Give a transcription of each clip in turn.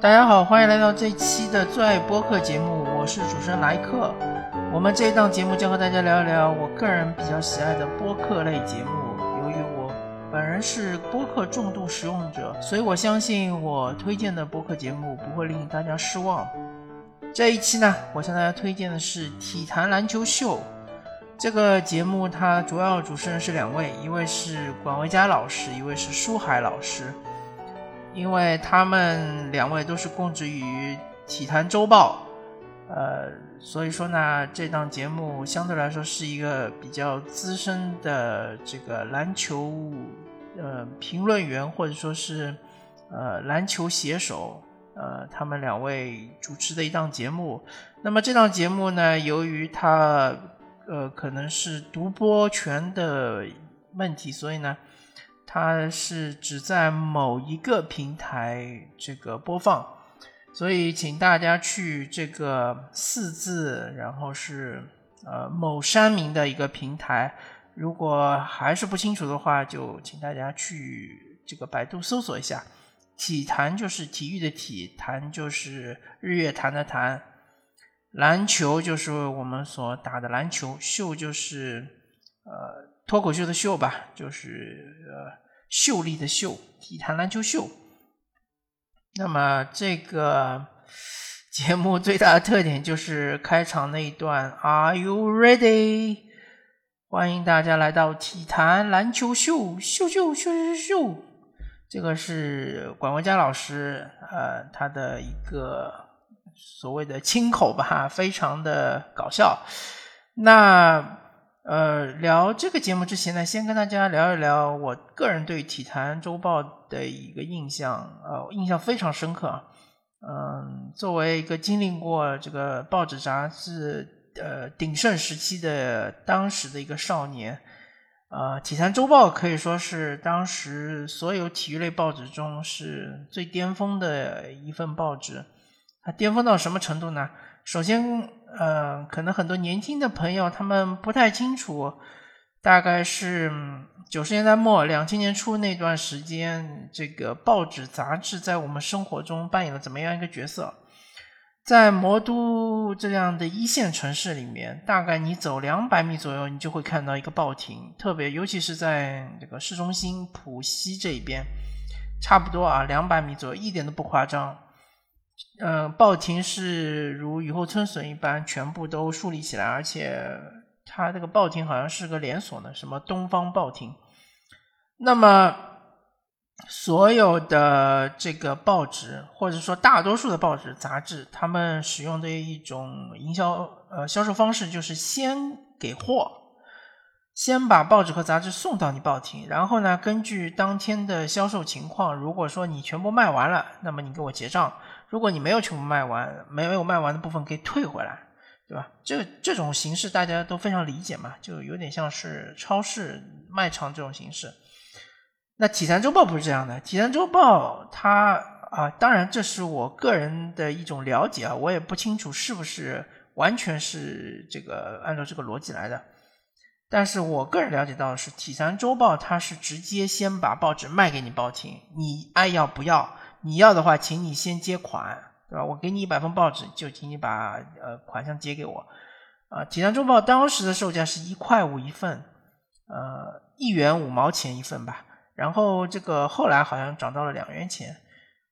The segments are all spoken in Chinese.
大家好，欢迎来到这期的最爱播客节目，我是主持人莱克。我们这一档节目将和大家聊一聊我个人比较喜爱的播客类节目。本人是播客重度使用者，所以我相信我推荐的播客节目不会令大家失望。这一期呢，我向大家推荐的是《体坛篮球秀》这个节目，它主要主持人是两位，一位是管维佳老师，一位是舒海老师。因为他们两位都是供职于《体坛周报》，呃，所以说呢，这档节目相对来说是一个比较资深的这个篮球呃评论员，或者说是呃篮球写手，呃，他们两位主持的一档节目。那么这档节目呢，由于它呃可能是独播权的问题，所以呢。它是只在某一个平台这个播放，所以请大家去这个四字，然后是呃某山民的一个平台。如果还是不清楚的话，就请大家去这个百度搜索一下。体坛就是体育的体，坛就是日月潭的潭，篮球就是我们所打的篮球，秀就是呃脱口秀的秀吧，就是呃。秀丽的秀，体坛篮球秀。那么这个节目最大的特点就是开场那一段 “Are you ready？” 欢迎大家来到体坛篮球秀，秀秀秀秀秀。这个是管文佳老师，呃，他的一个所谓的亲口吧，非常的搞笑。那。呃，聊这个节目之前呢，先跟大家聊一聊我个人对《体坛周报》的一个印象，呃，印象非常深刻。嗯，作为一个经历过这个报纸杂志呃鼎盛时期的当时的一个少年，呃，《体坛周报》可以说是当时所有体育类报纸中是最巅峰的一份报纸。它巅峰到什么程度呢？首先，呃，可能很多年轻的朋友他们不太清楚，大概是九十年代末、两千年初那段时间，这个报纸杂志在我们生活中扮演了怎么样一个角色？在魔都这样的一线城市里面，大概你走两百米左右，你就会看到一个报亭，特别尤其是在这个市中心浦西这一边，差不多啊，两百米左右，一点都不夸张。嗯，报亭是如雨后春笋一般全部都树立起来，而且它这个报亭好像是个连锁的，什么东方报亭。那么所有的这个报纸，或者说大多数的报纸杂志，他们使用的一种营销呃销售方式，就是先给货，先把报纸和杂志送到你报亭，然后呢，根据当天的销售情况，如果说你全部卖完了，那么你给我结账。如果你没有全部卖完，没有卖完的部分可以退回来，对吧？这这种形式大家都非常理解嘛，就有点像是超市卖场这种形式。那体坛周报不是这样的，体坛周报它啊，当然这是我个人的一种了解啊，我也不清楚是不是完全是这个按照这个逻辑来的。但是我个人了解到的是，体坛周报它是直接先把报纸卖给你报亭，你爱要不要？你要的话，请你先结款，对吧？我给你一百份报纸，就请你把呃款项结给我。啊，《体坛周报》当时的售价是一块五一份，呃，一元五毛钱一份吧。然后这个后来好像涨到了两元钱，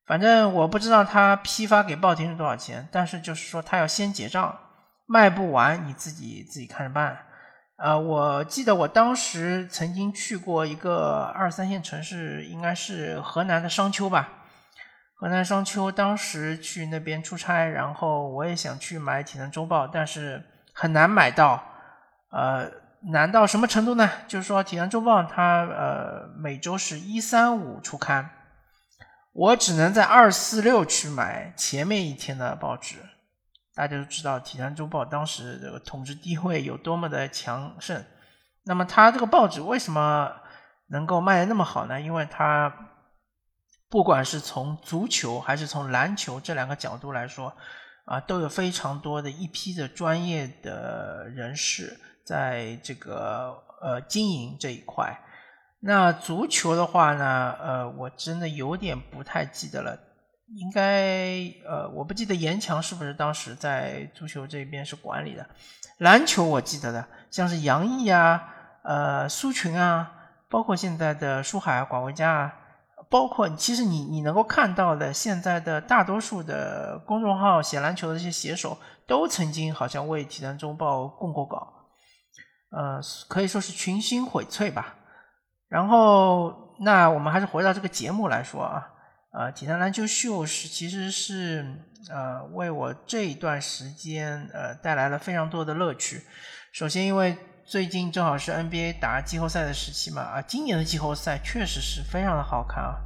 反正我不知道他批发给报亭是多少钱，但是就是说他要先结账，卖不完你自己自己看着办。呃，我记得我当时曾经去过一个二三线城市，应该是河南的商丘吧。河南商丘当时去那边出差，然后我也想去买《体能周报》，但是很难买到。呃，难到什么程度呢？就是说，《体坛周报》它呃每周是一三五出刊，我只能在二四六去买前面一天的报纸。大家都知道，《体坛周报》当时这个统治地位有多么的强盛。那么，它这个报纸为什么能够卖的那么好呢？因为它不管是从足球还是从篮球这两个角度来说，啊，都有非常多的一批的专业的人士在这个呃经营这一块。那足球的话呢，呃，我真的有点不太记得了，应该呃，我不记得严强是不是当时在足球这边是管理的。篮球我记得的，像是杨毅啊，呃，苏群啊。包括现在的舒海、广维佳啊，包括其实你你能够看到的，现在的大多数的公众号写篮球的这些写手，都曾经好像为《体坛周报》供过稿，呃，可以说是群星荟萃吧。然后，那我们还是回到这个节目来说啊，呃，《体坛篮球秀》是其实是呃为我这一段时间呃带来了非常多的乐趣。首先，因为最近正好是 NBA 打季后赛的时期嘛，啊，今年的季后赛确实是非常的好看啊，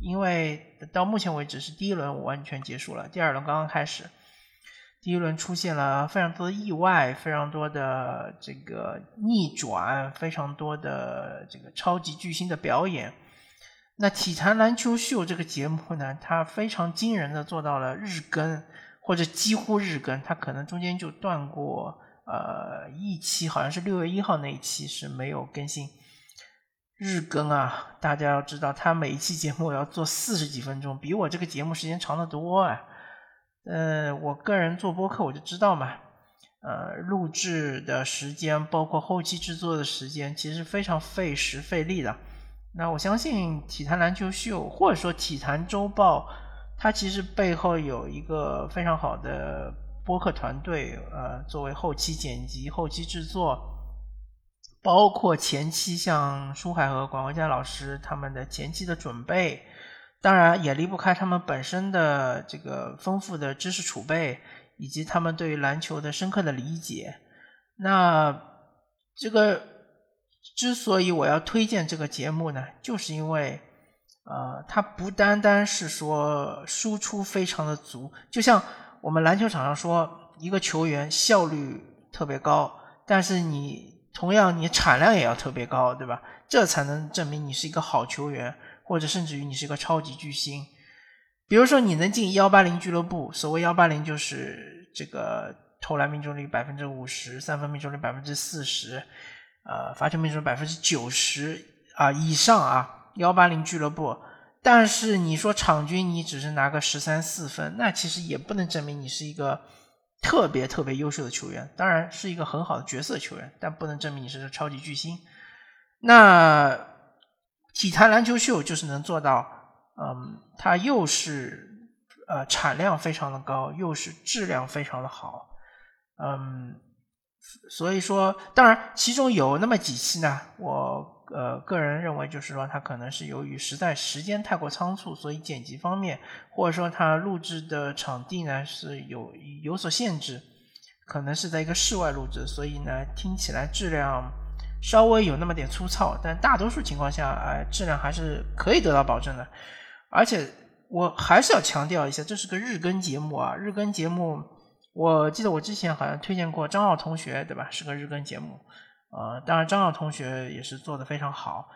因为到目前为止是第一轮完全结束了，第二轮刚刚开始，第一轮出现了非常多的意外，非常多的这个逆转，非常多的这个超级巨星的表演。那体坛篮球秀这个节目呢，它非常惊人的做到了日更或者几乎日更，它可能中间就断过。呃，一期好像是六月一号那一期是没有更新日更啊。大家要知道，它每一期节目要做四十几分钟，比我这个节目时间长得多啊。呃，我个人做播客我就知道嘛，呃，录制的时间包括后期制作的时间，其实非常费时费力的。那我相信体坛篮球秀或者说体坛周报，它其实背后有一个非常好的。播客团队，呃，作为后期剪辑、后期制作，包括前期像舒海和广文佳老师他们的前期的准备，当然也离不开他们本身的这个丰富的知识储备，以及他们对于篮球的深刻的理解。那这个之所以我要推荐这个节目呢，就是因为，呃，它不单单是说输出非常的足，就像。我们篮球场上说，一个球员效率特别高，但是你同样你产量也要特别高，对吧？这才能证明你是一个好球员，或者甚至于你是一个超级巨星。比如说，你能进幺八零俱乐部，所谓幺八零就是这个投篮命中率百分之五十，三分命中率百分之四十，呃，罚球命中率百分之九十啊以上啊，幺八零俱乐部。但是你说场均你只是拿个十三四分，那其实也不能证明你是一个特别特别优秀的球员。当然是一个很好的角色球员，但不能证明你是个超级巨星。那体坛篮球秀就是能做到，嗯，它又是呃产量非常的高，又是质量非常的好，嗯，所以说，当然其中有那么几期呢，我。呃，个人认为就是说，它可能是由于实在时间太过仓促，所以剪辑方面，或者说它录制的场地呢是有有所限制，可能是在一个室外录制，所以呢听起来质量稍微有那么点粗糙，但大多数情况下，哎，质量还是可以得到保证的。而且我还是要强调一下，这是个日更节目啊，日更节目，我记得我之前好像推荐过张奥同学，对吧？是个日更节目。呃，当然张浩同学也是做的非常好，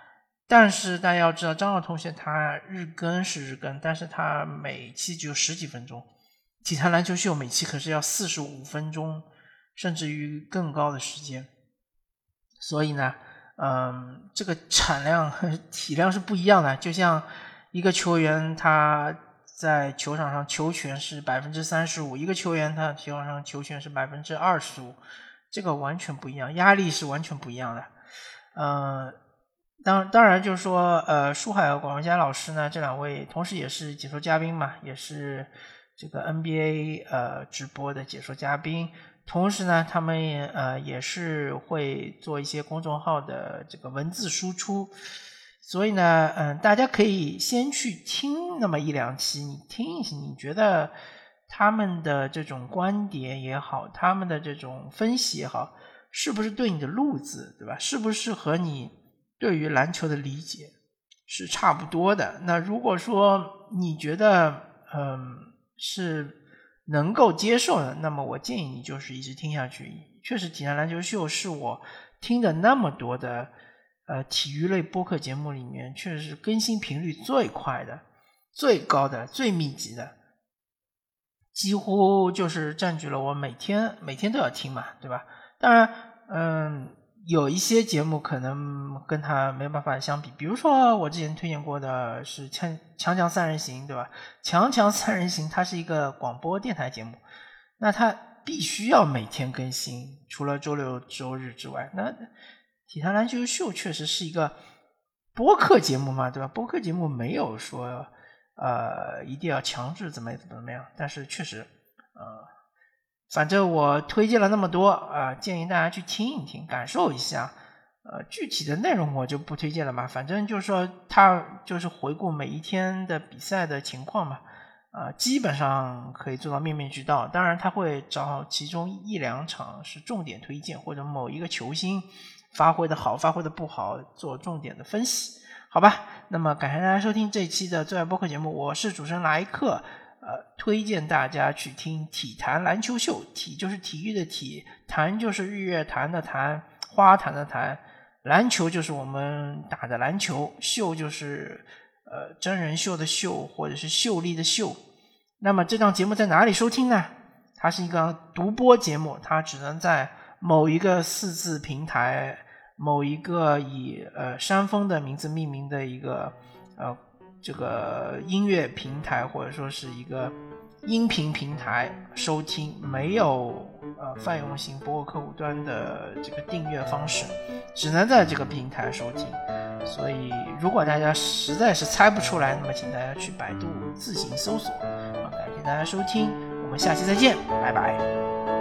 但是大家要知道，张浩同学他日更是日更，但是他每期只有十几分钟，体坛篮球秀每期可是要四十五分钟，甚至于更高的时间，所以呢，嗯，这个产量和体量是不一样的。就像一个球员他在球场上球权是百分之三十五，一个球员他球场上球权是百分之二十五。这个完全不一样，压力是完全不一样的。嗯，当当然就是说，呃，舒海和广文佳老师呢，这两位同时也是解说嘉宾嘛，也是这个 NBA 呃直播的解说嘉宾。同时呢，他们也呃也是会做一些公众号的这个文字输出。所以呢，嗯，大家可以先去听那么一两期，你听一听，你觉得？他们的这种观点也好，他们的这种分析也好，是不是对你的路子，对吧？是不是和你对于篮球的理解是差不多的？那如果说你觉得嗯是能够接受的，那么我建议你就是一直听下去。确实，体坛篮球秀是我听的那么多的呃体育类播客节目里面，确实是更新频率最快的、最高的、最密集的，几乎就是占据了我每天每天都要听嘛，对吧？当然，嗯。有一些节目可能跟他没有办法相比，比如说我之前推荐过的是《强强强三人行》，对吧？《强强三人行》它是一个广播电台节目，那它必须要每天更新，除了周六周日之外。那《体坛篮球秀》确实是一个播客节目嘛，对吧？播客节目没有说呃一定要强制怎么怎么怎么样，但是确实呃。反正我推荐了那么多啊，建议大家去听一听，感受一下。呃，具体的内容我就不推荐了嘛。反正就是说，他就是回顾每一天的比赛的情况嘛。啊，基本上可以做到面面俱到。当然，他会找其中一两场是重点推荐，或者某一个球星发挥的好，发挥的不好，做重点的分析。好吧，那么感谢大家收听这一期的最爱播客节目，我是主持人莱克。呃，推荐大家去听体坛篮球秀，体就是体育的体，坛就是日月潭的潭，花坛的坛，篮球就是我们打的篮球，秀就是呃真人秀的秀，或者是秀丽的秀。那么这档节目在哪里收听呢？它是一个独播节目，它只能在某一个四字平台，某一个以呃山峰的名字命名的一个呃。这个音乐平台或者说是一个音频平台收听，没有呃泛用型播客客户端的这个订阅方式，只能在这个平台收听。所以，如果大家实在是猜不出来，那么请大家去百度自行搜索。好，感谢大家收听，我们下期再见，拜拜。